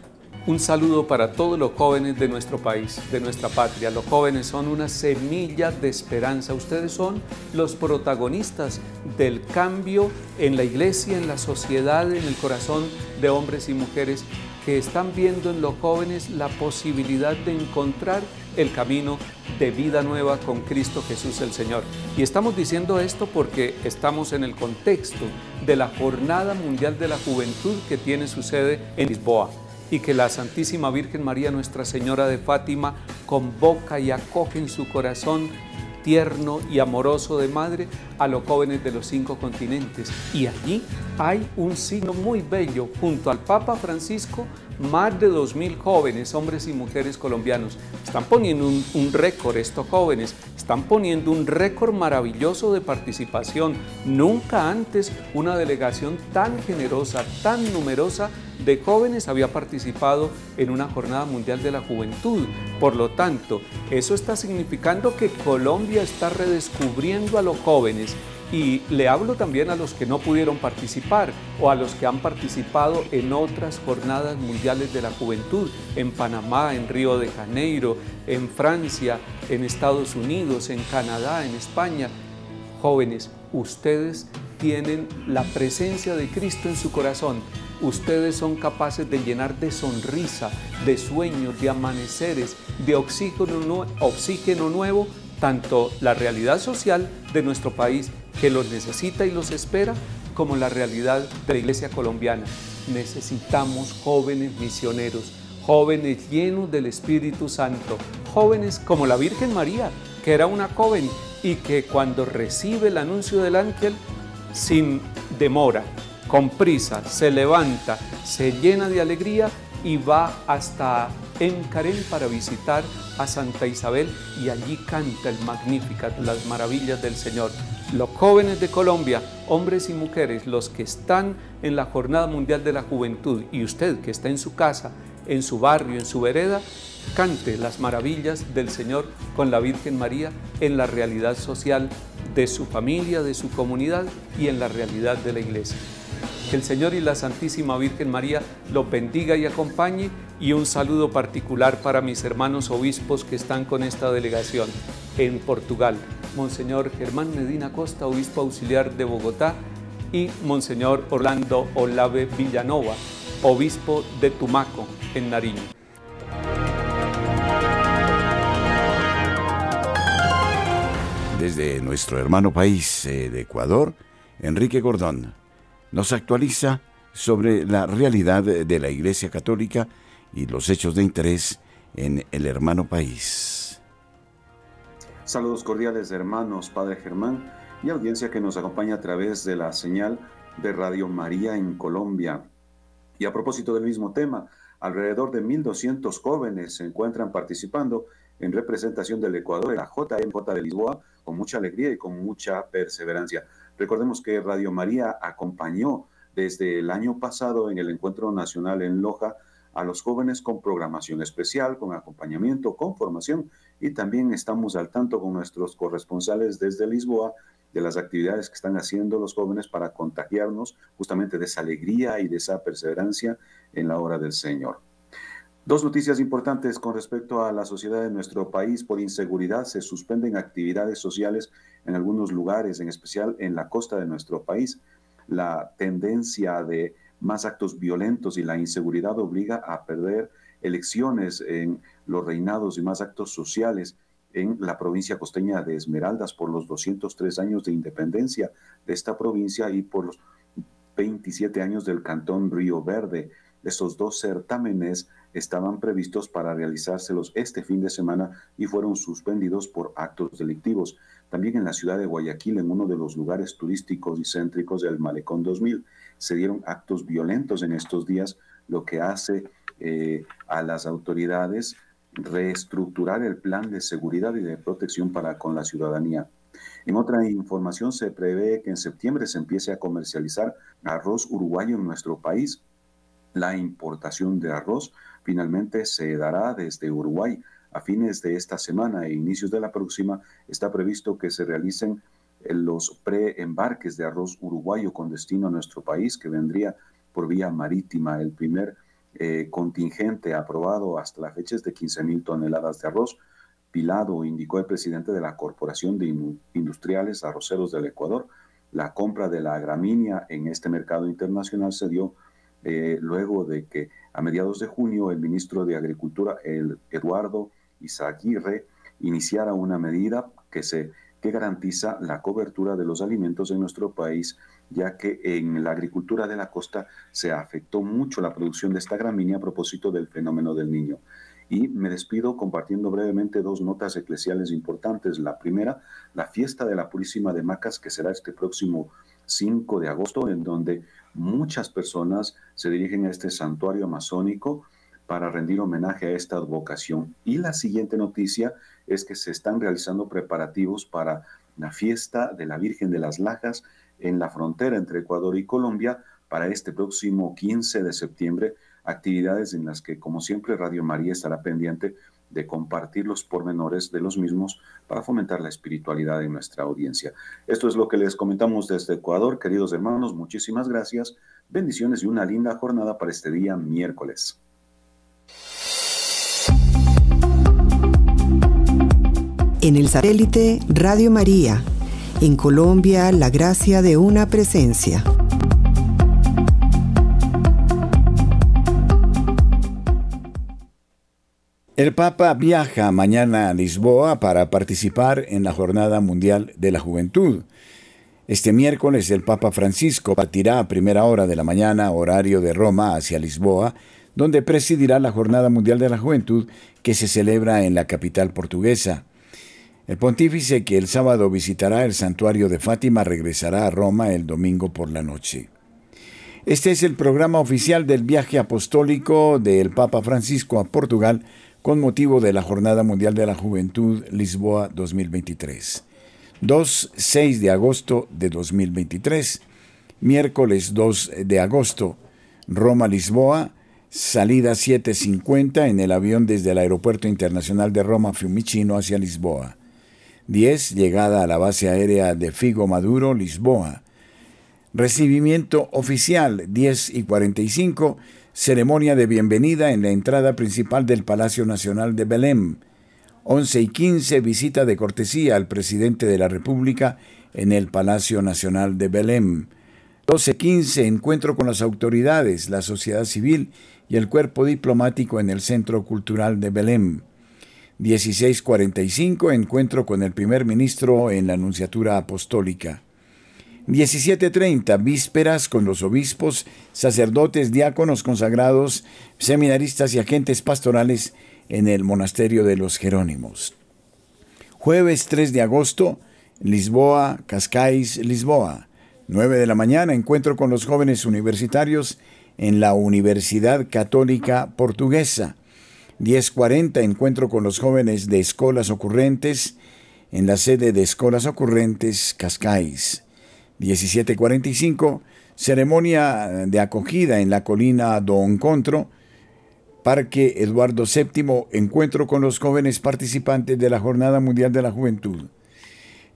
Un saludo para todos los jóvenes de nuestro país, de nuestra patria. Los jóvenes son una semilla de esperanza. Ustedes son los protagonistas del cambio en la iglesia, en la sociedad, en el corazón de hombres y mujeres que están viendo en los jóvenes la posibilidad de encontrar el camino de vida nueva con Cristo Jesús el Señor. Y estamos diciendo esto porque estamos en el contexto de la Jornada Mundial de la Juventud que tiene su sede en Lisboa y que la Santísima Virgen María, Nuestra Señora de Fátima, convoca y acoge en su corazón tierno y amoroso de madre a los jóvenes de los cinco continentes. Y allí hay un signo muy bello junto al Papa Francisco más de 2.000 jóvenes, hombres y mujeres colombianos. Están poniendo un, un récord estos jóvenes, están poniendo un récord maravilloso de participación. Nunca antes una delegación tan generosa, tan numerosa de jóvenes había participado en una jornada mundial de la juventud. Por lo tanto, eso está significando que Colombia está redescubriendo a los jóvenes y le hablo también a los que no pudieron participar o a los que han participado en otras jornadas mundiales de la juventud, en Panamá, en Río de Janeiro, en Francia, en Estados Unidos, en Canadá, en España. Jóvenes, ustedes tienen la presencia de Cristo en su corazón. Ustedes son capaces de llenar de sonrisa, de sueños, de amaneceres, de oxígeno, oxígeno nuevo, tanto la realidad social de nuestro país que los necesita y los espera, como la realidad de la iglesia colombiana. Necesitamos jóvenes misioneros, jóvenes llenos del Espíritu Santo, jóvenes como la Virgen María, que era una joven y que cuando recibe el anuncio del ángel, sin demora, con prisa, se levanta, se llena de alegría y va hasta Encarén para visitar a Santa Isabel y allí canta el Magnificat, las maravillas del Señor. Los jóvenes de Colombia, hombres y mujeres, los que están en la Jornada Mundial de la Juventud y usted que está en su casa, en su barrio, en su vereda, cante las maravillas del Señor con la Virgen María en la realidad social de su familia, de su comunidad y en la realidad de la iglesia. Que el Señor y la Santísima Virgen María lo bendiga y acompañe y un saludo particular para mis hermanos obispos que están con esta delegación en Portugal. Monseñor Germán Medina Costa, obispo auxiliar de Bogotá, y Monseñor Orlando Olave Villanova, obispo de Tumaco, en Nariño. Desde nuestro hermano país eh, de Ecuador, Enrique Gordón nos actualiza sobre la realidad de la Iglesia Católica y los hechos de interés en el hermano país. Saludos cordiales hermanos, Padre Germán y audiencia que nos acompaña a través de la señal de Radio María en Colombia. Y a propósito del mismo tema, alrededor de 1.200 jóvenes se encuentran participando en representación del Ecuador en la JMJ de Lisboa con mucha alegría y con mucha perseverancia. Recordemos que Radio María acompañó desde el año pasado en el Encuentro Nacional en Loja a los jóvenes con programación especial, con acompañamiento, con formación y también estamos al tanto con nuestros corresponsales desde Lisboa de las actividades que están haciendo los jóvenes para contagiarnos justamente de esa alegría y de esa perseverancia en la hora del Señor. Dos noticias importantes con respecto a la sociedad de nuestro país. Por inseguridad se suspenden actividades sociales en algunos lugares, en especial en la costa de nuestro país. La tendencia de más actos violentos y la inseguridad obliga a perder elecciones en los reinados y más actos sociales en la provincia costeña de Esmeraldas por los 203 años de independencia de esta provincia y por los 27 años del cantón Río Verde. Estos dos certámenes estaban previstos para realizárselos este fin de semana y fueron suspendidos por actos delictivos. También en la ciudad de Guayaquil, en uno de los lugares turísticos y céntricos del Malecón 2000, se dieron actos violentos en estos días, lo que hace eh, a las autoridades reestructurar el plan de seguridad y de protección para con la ciudadanía. En otra información se prevé que en septiembre se empiece a comercializar arroz uruguayo en nuestro país. La importación de arroz finalmente se dará desde Uruguay. A fines de esta semana e inicios de la próxima está previsto que se realicen eh, los preembarques de arroz uruguayo con destino a nuestro país, que vendría por vía marítima. El primer eh, contingente aprobado hasta la fecha es de 15 mil toneladas de arroz pilado, indicó el presidente de la Corporación de Industriales Arroceros del Ecuador. La compra de la gramínea en este mercado internacional se dio eh, luego de que a mediados de junio el ministro de Agricultura, el Eduardo Izaguirre, iniciara una medida que, se, que garantiza la cobertura de los alimentos en nuestro país, ya que en la agricultura de la costa se afectó mucho la producción de esta gramínea a propósito del fenómeno del niño. Y me despido compartiendo brevemente dos notas eclesiales importantes. La primera, la fiesta de la Purísima de Macas, que será este próximo 5 de agosto, en donde muchas personas se dirigen a este santuario amazónico para rendir homenaje a esta advocación. Y la siguiente noticia es que se están realizando preparativos para la fiesta de la Virgen de las Lajas en la frontera entre Ecuador y Colombia para este próximo 15 de septiembre, actividades en las que, como siempre, Radio María estará pendiente de compartir los pormenores de los mismos para fomentar la espiritualidad en nuestra audiencia. Esto es lo que les comentamos desde Ecuador, queridos hermanos, muchísimas gracias, bendiciones y una linda jornada para este día miércoles. En el satélite Radio María, en Colombia, la gracia de una presencia. El Papa viaja mañana a Lisboa para participar en la Jornada Mundial de la Juventud. Este miércoles el Papa Francisco partirá a primera hora de la mañana, horario de Roma, hacia Lisboa, donde presidirá la Jornada Mundial de la Juventud que se celebra en la capital portuguesa. El pontífice que el sábado visitará el santuario de Fátima regresará a Roma el domingo por la noche. Este es el programa oficial del viaje apostólico del Papa Francisco a Portugal con motivo de la Jornada Mundial de la Juventud Lisboa 2023. 2-6 de agosto de 2023, miércoles 2 de agosto, Roma-Lisboa, salida 7.50 en el avión desde el Aeropuerto Internacional de Roma Fiumicino hacia Lisboa. 10. Llegada a la base aérea de Figo Maduro, Lisboa. Recibimiento oficial 10 y 45 ceremonia de bienvenida en la entrada principal del Palacio Nacional de Belém. 11 y 15, visita de cortesía al presidente de la República en el Palacio Nacional de Belém. 12.15, encuentro con las autoridades, la sociedad civil y el cuerpo diplomático en el Centro Cultural de Belém. 16.45, encuentro con el primer ministro en la Anunciatura Apostólica. 17.30, vísperas con los obispos, sacerdotes, diáconos consagrados, seminaristas y agentes pastorales en el monasterio de los Jerónimos. Jueves 3 de agosto, Lisboa, Cascais, Lisboa. 9 de la mañana, encuentro con los jóvenes universitarios en la Universidad Católica Portuguesa. 10.40, encuentro con los jóvenes de Escolas Ocurrentes en la sede de Escolas Ocurrentes Cascais. 1745, ceremonia de acogida en la colina do Encontro, Parque Eduardo VII, encuentro con los jóvenes participantes de la Jornada Mundial de la Juventud.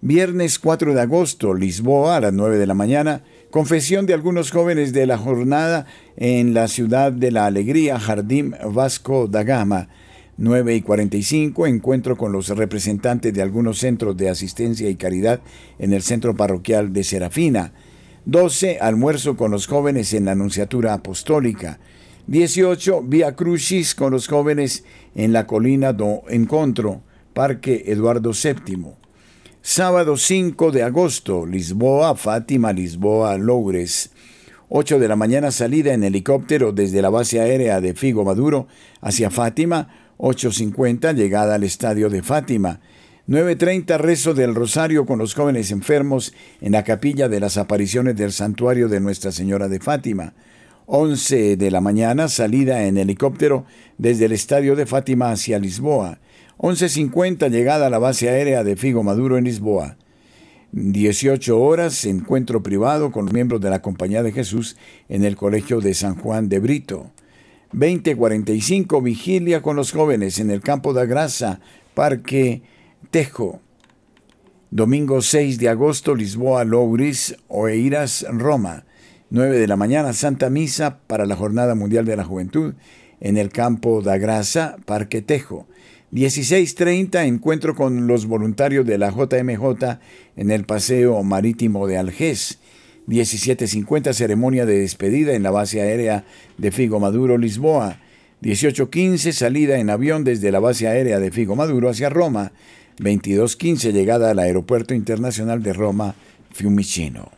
Viernes 4 de agosto, Lisboa, a las 9 de la mañana, confesión de algunos jóvenes de la jornada en la ciudad de la Alegría, Jardín Vasco da Gama. 9 y 45, encuentro con los representantes de algunos centros de asistencia y caridad en el centro parroquial de Serafina. 12, almuerzo con los jóvenes en la Anunciatura Apostólica. 18, Vía Crucis con los jóvenes en la colina do Encontro, Parque Eduardo VII. Sábado 5 de agosto, Lisboa, Fátima, Lisboa, Loures. 8 de la mañana salida en helicóptero desde la base aérea de Figo Maduro hacia Fátima, 8.50 llegada al estadio de Fátima, 9.30 rezo del rosario con los jóvenes enfermos en la capilla de las apariciones del santuario de Nuestra Señora de Fátima, 11 de la mañana salida en helicóptero desde el estadio de Fátima hacia Lisboa, 11.50 llegada a la base aérea de Figo Maduro en Lisboa, 18 horas, encuentro privado con miembros de la Compañía de Jesús en el Colegio de San Juan de Brito. 20:45, vigilia con los jóvenes en el Campo de Grasa, Parque Tejo. Domingo 6 de agosto, Lisboa, Louris, Oeiras, Roma. 9 de la mañana, Santa Misa para la Jornada Mundial de la Juventud en el Campo da Grasa, Parque Tejo. 16.30 encuentro con los voluntarios de la JMJ en el Paseo Marítimo de Algés. 17.50 ceremonia de despedida en la base aérea de Figo Maduro, Lisboa. 18.15 salida en avión desde la base aérea de Figo Maduro hacia Roma. 22.15 llegada al Aeropuerto Internacional de Roma, Fiumicino.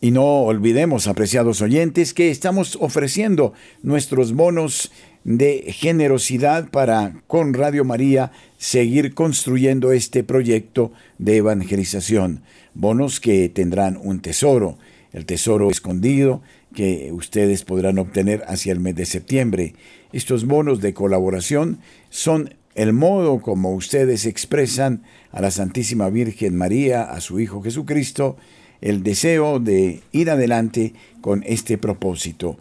Y no olvidemos, apreciados oyentes, que estamos ofreciendo nuestros bonos de generosidad para con Radio María seguir construyendo este proyecto de evangelización. Bonos que tendrán un tesoro, el tesoro escondido que ustedes podrán obtener hacia el mes de septiembre. Estos bonos de colaboración son el modo como ustedes expresan a la Santísima Virgen María, a su Hijo Jesucristo, el deseo de ir adelante con este propósito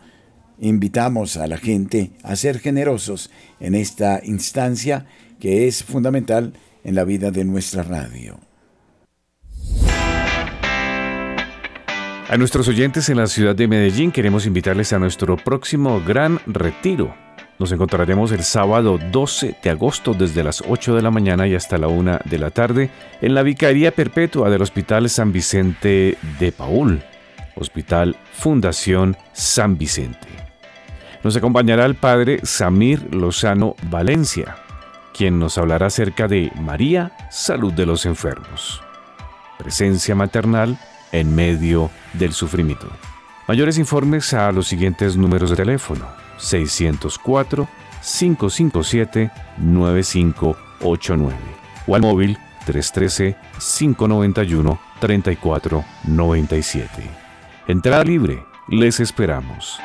invitamos a la gente a ser generosos en esta instancia que es fundamental en la vida de nuestra radio. A nuestros oyentes en la ciudad de Medellín queremos invitarles a nuestro próximo gran retiro. Nos encontraremos el sábado 12 de agosto desde las 8 de la mañana y hasta la 1 de la tarde en la Vicaría Perpetua del Hospital San Vicente de Paul, Hospital Fundación San Vicente. Nos acompañará el padre Samir Lozano Valencia, quien nos hablará acerca de María, salud de los enfermos. Presencia maternal en medio del sufrimiento. Mayores informes a los siguientes números de teléfono 604 557 9589 o al móvil 313 591 3497. Entrada libre, les esperamos.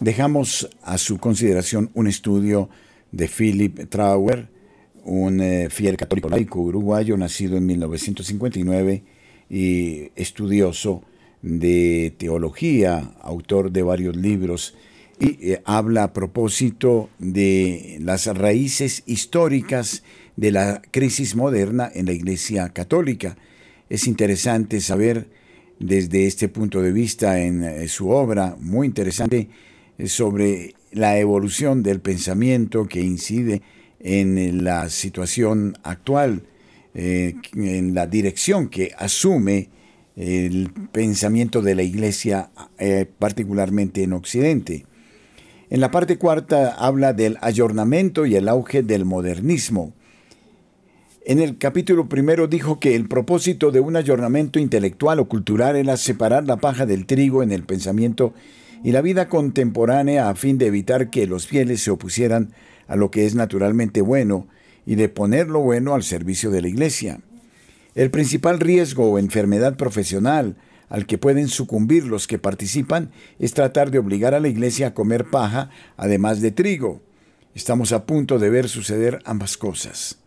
Dejamos a su consideración un estudio de Philip Trauer, un eh, fiel católico laico uruguayo nacido en 1959 y estudioso de teología, autor de varios libros, y eh, habla a propósito de las raíces históricas de la crisis moderna en la Iglesia Católica. Es interesante saber desde este punto de vista en eh, su obra, muy interesante, sobre la evolución del pensamiento que incide en la situación actual, eh, en la dirección que asume el pensamiento de la Iglesia, eh, particularmente en Occidente. En la parte cuarta habla del ayornamiento y el auge del modernismo. En el capítulo primero dijo que el propósito de un ayornamiento intelectual o cultural era separar la paja del trigo en el pensamiento y la vida contemporánea a fin de evitar que los fieles se opusieran a lo que es naturalmente bueno y de poner lo bueno al servicio de la Iglesia. El principal riesgo o enfermedad profesional al que pueden sucumbir los que participan es tratar de obligar a la Iglesia a comer paja además de trigo. Estamos a punto de ver suceder ambas cosas.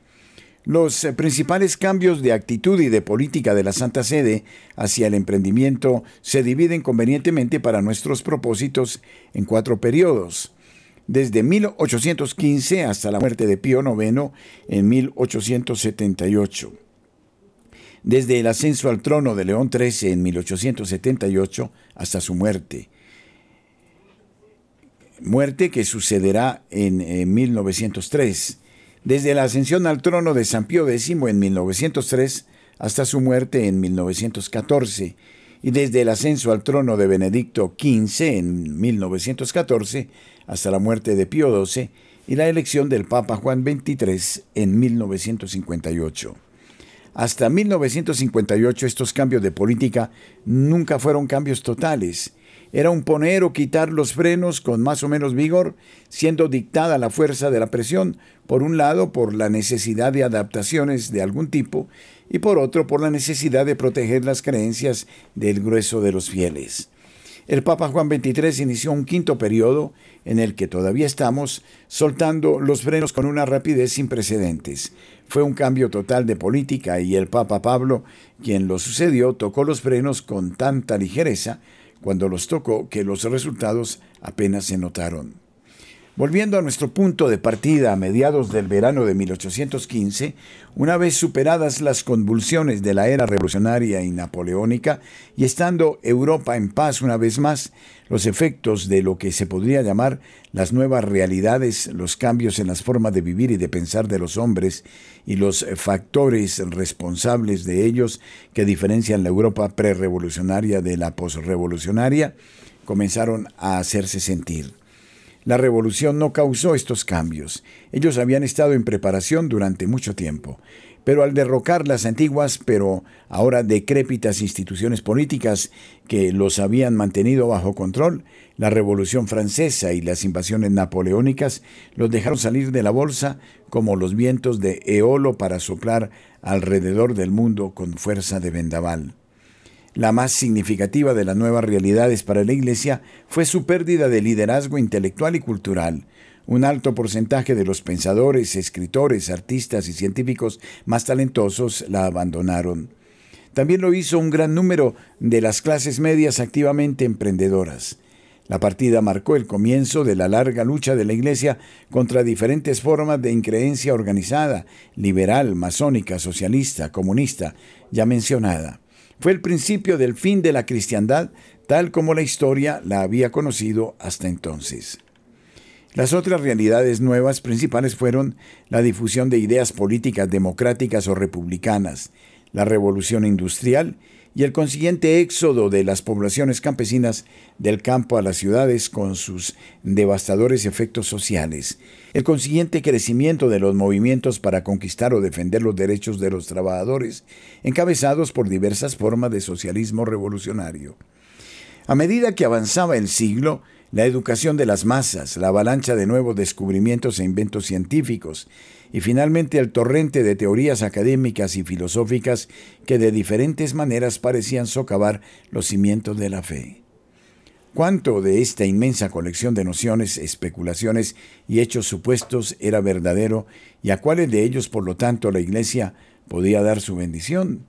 Los eh, principales cambios de actitud y de política de la Santa Sede hacia el emprendimiento se dividen convenientemente para nuestros propósitos en cuatro periodos. Desde 1815 hasta la muerte de Pío IX en 1878. Desde el ascenso al trono de León XIII en 1878 hasta su muerte. Muerte que sucederá en, en 1903 desde la ascensión al trono de San Pío X en 1903 hasta su muerte en 1914, y desde el ascenso al trono de Benedicto XV en 1914 hasta la muerte de Pío XII y la elección del Papa Juan XXIII en 1958. Hasta 1958 estos cambios de política nunca fueron cambios totales. Era un poner o quitar los frenos con más o menos vigor, siendo dictada la fuerza de la presión, por un lado por la necesidad de adaptaciones de algún tipo y por otro por la necesidad de proteger las creencias del grueso de los fieles. El Papa Juan XXIII inició un quinto periodo en el que todavía estamos soltando los frenos con una rapidez sin precedentes. Fue un cambio total de política y el Papa Pablo, quien lo sucedió, tocó los frenos con tanta ligereza cuando los tocó que los resultados apenas se notaron. Volviendo a nuestro punto de partida a mediados del verano de 1815, una vez superadas las convulsiones de la era revolucionaria y napoleónica, y estando Europa en paz una vez más, los efectos de lo que se podría llamar las nuevas realidades, los cambios en las formas de vivir y de pensar de los hombres, y los factores responsables de ellos que diferencian la Europa prerevolucionaria de la posrevolucionaria, comenzaron a hacerse sentir. La revolución no causó estos cambios. Ellos habían estado en preparación durante mucho tiempo. Pero al derrocar las antiguas, pero ahora decrépitas instituciones políticas que los habían mantenido bajo control, la Revolución Francesa y las invasiones napoleónicas los dejaron salir de la bolsa como los vientos de Eolo para soplar alrededor del mundo con fuerza de vendaval. La más significativa de las nuevas realidades para la Iglesia fue su pérdida de liderazgo intelectual y cultural. Un alto porcentaje de los pensadores, escritores, artistas y científicos más talentosos la abandonaron. También lo hizo un gran número de las clases medias activamente emprendedoras. La partida marcó el comienzo de la larga lucha de la Iglesia contra diferentes formas de increencia organizada, liberal, masónica, socialista, comunista, ya mencionada fue el principio del fin de la cristiandad tal como la historia la había conocido hasta entonces. Las otras realidades nuevas principales fueron la difusión de ideas políticas democráticas o republicanas, la revolución industrial y el consiguiente éxodo de las poblaciones campesinas del campo a las ciudades con sus devastadores efectos sociales, el consiguiente crecimiento de los movimientos para conquistar o defender los derechos de los trabajadores, encabezados por diversas formas de socialismo revolucionario. A medida que avanzaba el siglo, la educación de las masas, la avalancha de nuevos descubrimientos e inventos científicos, y finalmente el torrente de teorías académicas y filosóficas que de diferentes maneras parecían socavar los cimientos de la fe. ¿Cuánto de esta inmensa colección de nociones, especulaciones y hechos supuestos era verdadero y a cuáles de ellos, por lo tanto, la Iglesia podía dar su bendición?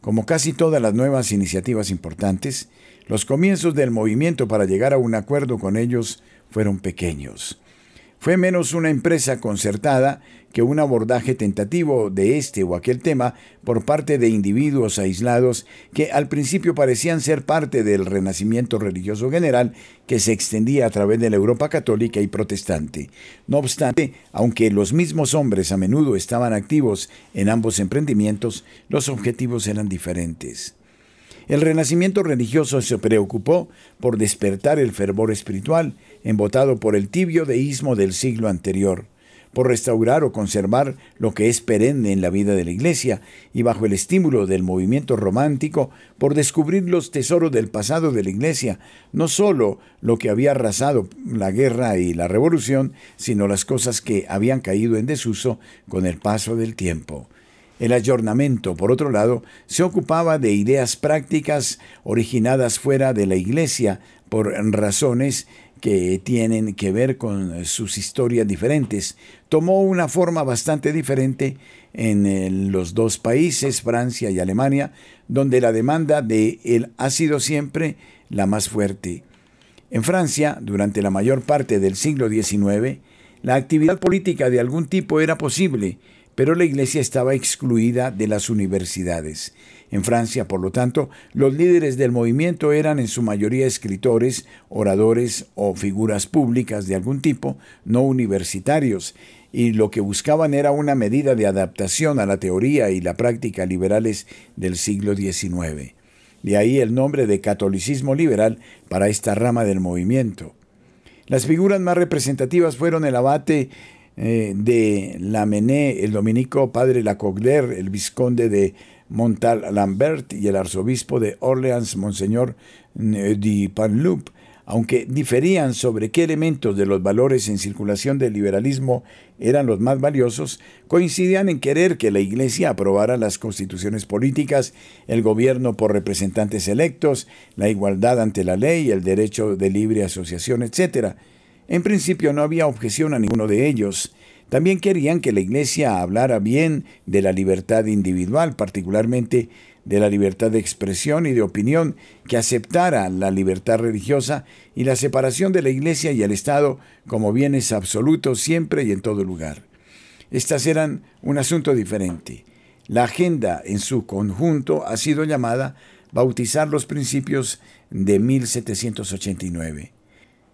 Como casi todas las nuevas iniciativas importantes, los comienzos del movimiento para llegar a un acuerdo con ellos fueron pequeños. Fue menos una empresa concertada que un abordaje tentativo de este o aquel tema por parte de individuos aislados que al principio parecían ser parte del renacimiento religioso general que se extendía a través de la Europa católica y protestante. No obstante, aunque los mismos hombres a menudo estaban activos en ambos emprendimientos, los objetivos eran diferentes. El renacimiento religioso se preocupó por despertar el fervor espiritual, embotado por el tibio deísmo del siglo anterior, por restaurar o conservar lo que es perenne en la vida de la Iglesia, y bajo el estímulo del movimiento romántico, por descubrir los tesoros del pasado de la Iglesia, no sólo lo que había arrasado la guerra y la revolución, sino las cosas que habían caído en desuso con el paso del tiempo. El ayornamiento, por otro lado, se ocupaba de ideas prácticas originadas fuera de la Iglesia por razones que tienen que ver con sus historias diferentes. Tomó una forma bastante diferente en los dos países, Francia y Alemania, donde la demanda de él ha sido siempre la más fuerte. En Francia, durante la mayor parte del siglo XIX, la actividad política de algún tipo era posible, pero la Iglesia estaba excluida de las universidades. En Francia, por lo tanto, los líderes del movimiento eran en su mayoría escritores, oradores o figuras públicas de algún tipo, no universitarios, y lo que buscaban era una medida de adaptación a la teoría y la práctica liberales del siglo XIX. De ahí el nombre de catolicismo liberal para esta rama del movimiento. Las figuras más representativas fueron el abate eh, de Lamennais, el dominico padre Lacogler, el vizconde de Montal Lambert y el arzobispo de Orleans, Monseñor de Panloup, aunque diferían sobre qué elementos de los valores en circulación del liberalismo eran los más valiosos, coincidían en querer que la Iglesia aprobara las constituciones políticas, el gobierno por representantes electos, la igualdad ante la ley, el derecho de libre asociación, etc. En principio no había objeción a ninguno de ellos. También querían que la Iglesia hablara bien de la libertad individual, particularmente de la libertad de expresión y de opinión, que aceptara la libertad religiosa y la separación de la Iglesia y el Estado como bienes absolutos siempre y en todo lugar. Estas eran un asunto diferente. La agenda en su conjunto ha sido llamada Bautizar los Principios de 1789.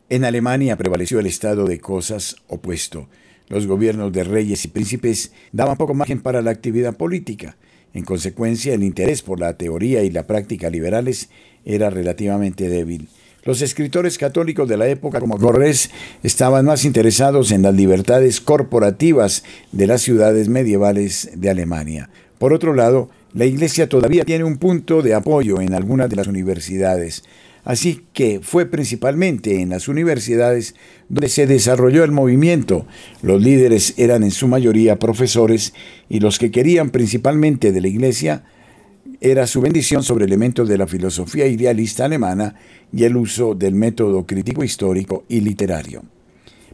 En Alemania prevaleció el estado de cosas opuesto. Los gobiernos de reyes y príncipes daban poco margen para la actividad política. En consecuencia, el interés por la teoría y la práctica liberales era relativamente débil. Los escritores católicos de la época, como Gorrés, estaban más interesados en las libertades corporativas de las ciudades medievales de Alemania. Por otro lado, la Iglesia todavía tiene un punto de apoyo en algunas de las universidades. Así que fue principalmente en las universidades donde se desarrolló el movimiento. Los líderes eran en su mayoría profesores y los que querían principalmente de la Iglesia era su bendición sobre elementos de la filosofía idealista alemana y el uso del método crítico histórico y literario.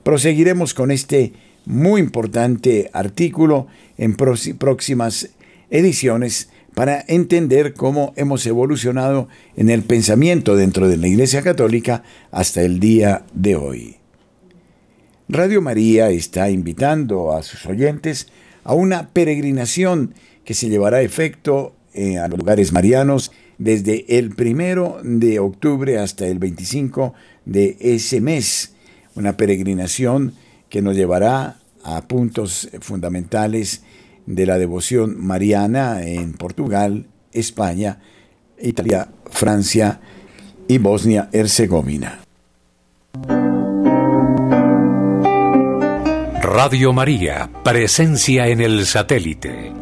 Proseguiremos con este muy importante artículo en próximas ediciones para entender cómo hemos evolucionado en el pensamiento dentro de la Iglesia Católica hasta el día de hoy. Radio María está invitando a sus oyentes a una peregrinación que se llevará a efecto eh, a los lugares marianos desde el primero de octubre hasta el 25 de ese mes. Una peregrinación que nos llevará a puntos fundamentales de la devoción mariana en Portugal, España, Italia, Francia y Bosnia-Herzegovina. Radio María, presencia en el satélite.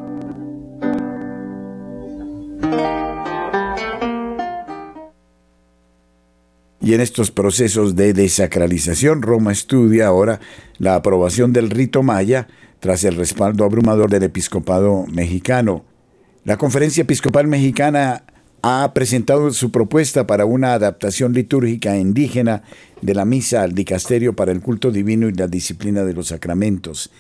Y en estos procesos de desacralización, Roma estudia ahora la aprobación del rito maya tras el respaldo abrumador del episcopado mexicano. La Conferencia Episcopal Mexicana ha presentado su propuesta para una adaptación litúrgica indígena de la misa al dicasterio para el culto divino y la disciplina de los sacramentos.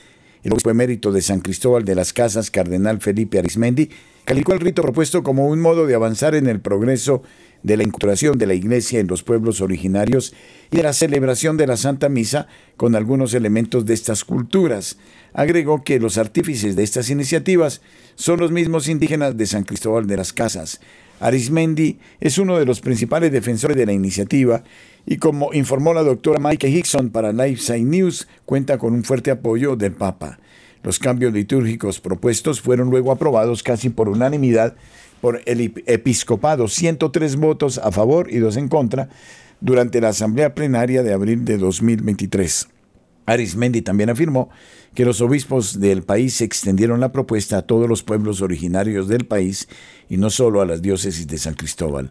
El obispo emérito de San Cristóbal de las Casas, cardenal Felipe Arismendi, calificó el rito propuesto como un modo de avanzar en el progreso de la inculturación de la Iglesia en los pueblos originarios y de la celebración de la Santa Misa con algunos elementos de estas culturas. Agregó que los artífices de estas iniciativas son los mismos indígenas de San Cristóbal de las Casas. Arismendi es uno de los principales defensores de la iniciativa y como informó la doctora Mike Hickson para Lifeside News, cuenta con un fuerte apoyo del Papa. Los cambios litúrgicos propuestos fueron luego aprobados casi por unanimidad por el episcopado, 103 votos a favor y dos en contra, durante la asamblea plenaria de abril de 2023. Arismendi también afirmó que los obispos del país extendieron la propuesta a todos los pueblos originarios del país y no solo a las diócesis de San Cristóbal.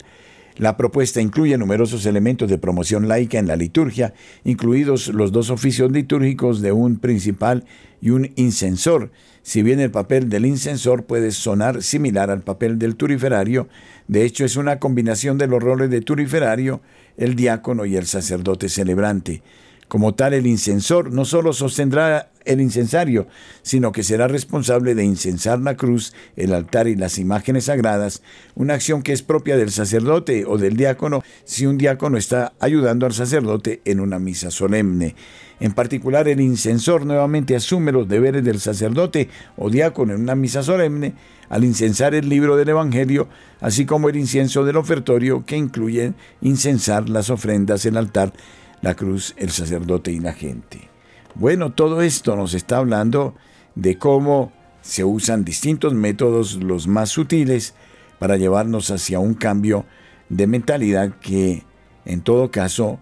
La propuesta incluye numerosos elementos de promoción laica en la liturgia, incluidos los dos oficios litúrgicos de un principal y un incensor. Si bien el papel del incensor puede sonar similar al papel del turiferario, de hecho es una combinación de los roles de turiferario, el diácono y el sacerdote celebrante. Como tal, el incensor no solo sostendrá el incensario, sino que será responsable de incensar la cruz, el altar y las imágenes sagradas, una acción que es propia del sacerdote o del diácono si un diácono está ayudando al sacerdote en una misa solemne. En particular, el incensor nuevamente asume los deberes del sacerdote o diácono en una misa solemne al incensar el libro del Evangelio, así como el incienso del ofertorio que incluye incensar las ofrendas, el altar la cruz, el sacerdote y la gente. Bueno, todo esto nos está hablando de cómo se usan distintos métodos, los más sutiles, para llevarnos hacia un cambio de mentalidad que, en todo caso,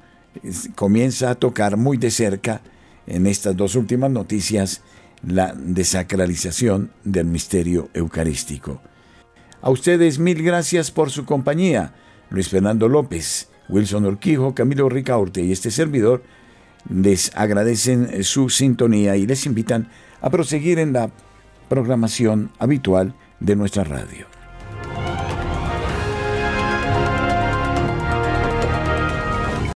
comienza a tocar muy de cerca en estas dos últimas noticias la desacralización del misterio eucarístico. A ustedes mil gracias por su compañía. Luis Fernando López, Wilson Orquijo, Camilo Ricaurte y este servidor les agradecen su sintonía y les invitan a proseguir en la programación habitual de nuestra radio.